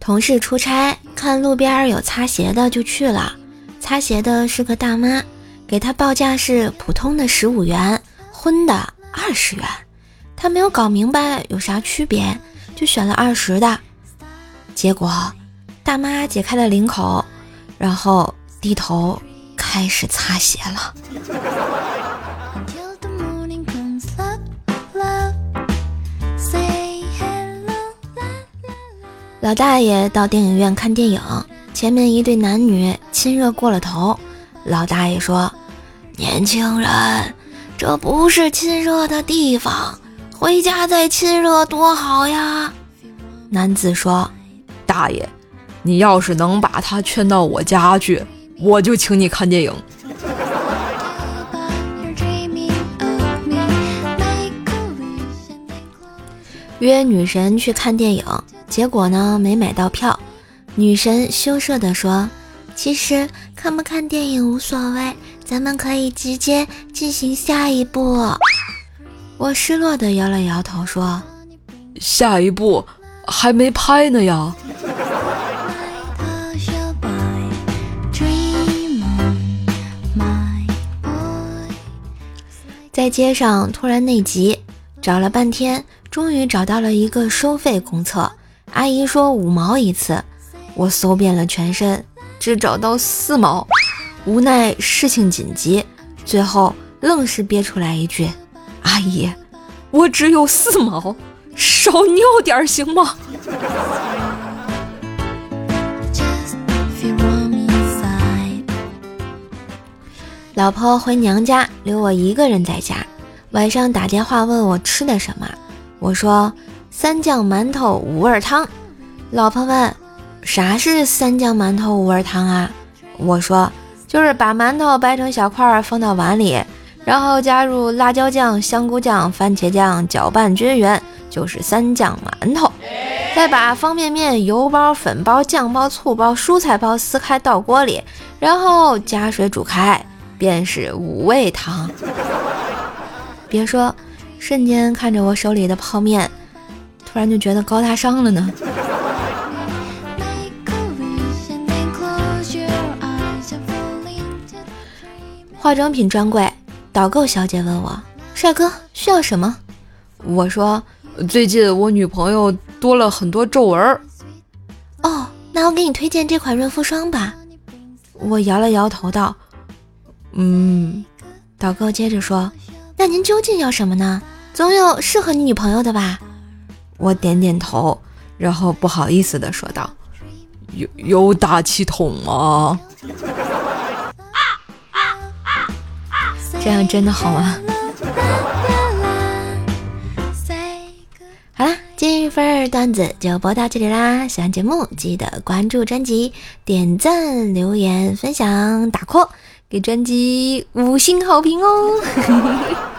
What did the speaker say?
同事出差，看路边有擦鞋的就去了。擦鞋的是个大妈，给他报价是普通的十五元，荤的二十元。他没有搞明白有啥区别，就选了二十的。结果大妈解开了领口，然后低头开始擦鞋了。老大爷到电影院看电影，前面一对男女亲热过了头。老大爷说：“年轻人，这不是亲热的地方，回家再亲热多好呀。”男子说：“大爷，你要是能把他劝到我家去，我就请你看电影。”约女神去看电影。结果呢，没买到票。女神羞涩地说：“其实看不看电影无所谓，咱们可以直接进行下一步。”我失落地摇了摇头说：“下一步还没拍呢呀。”在街上突然内急，找了半天，终于找到了一个收费公厕。阿姨说五毛一次，我搜遍了全身，只找到四毛。无奈事情紧急，最后愣是憋出来一句：“阿姨，我只有四毛，少尿点行吗？” 老婆回娘家，留我一个人在家。晚上打电话问我吃的什么，我说。三酱馒头五味汤，老婆问：“啥是三酱馒头五味汤啊？”我说：“就是把馒头掰成小块放到碗里，然后加入辣椒酱、香菇酱、番茄酱，搅拌均匀，就是三酱馒头。再把方便面、油包、粉包、酱包、醋包、蔬菜包撕开倒锅里，然后加水煮开，便是五味汤。”别说，瞬间看着我手里的泡面。突然就觉得高大上了呢。化妆品专柜导购小姐问我：“帅哥需要什么？”我说：“最近我女朋友多了很多皱纹。”哦，那我给你推荐这款润肤霜吧。我摇了摇头道：“嗯。”导购接着说：“那您究竟要什么呢？总有适合你女朋友的吧？”我点点头，然后不好意思的说道：“有有打气筒吗？这样真的好吗？”好啦，今日段子就播到这里啦！喜欢节目记得关注专辑、点赞、留言、分享、打 call，给专辑五星好评哦！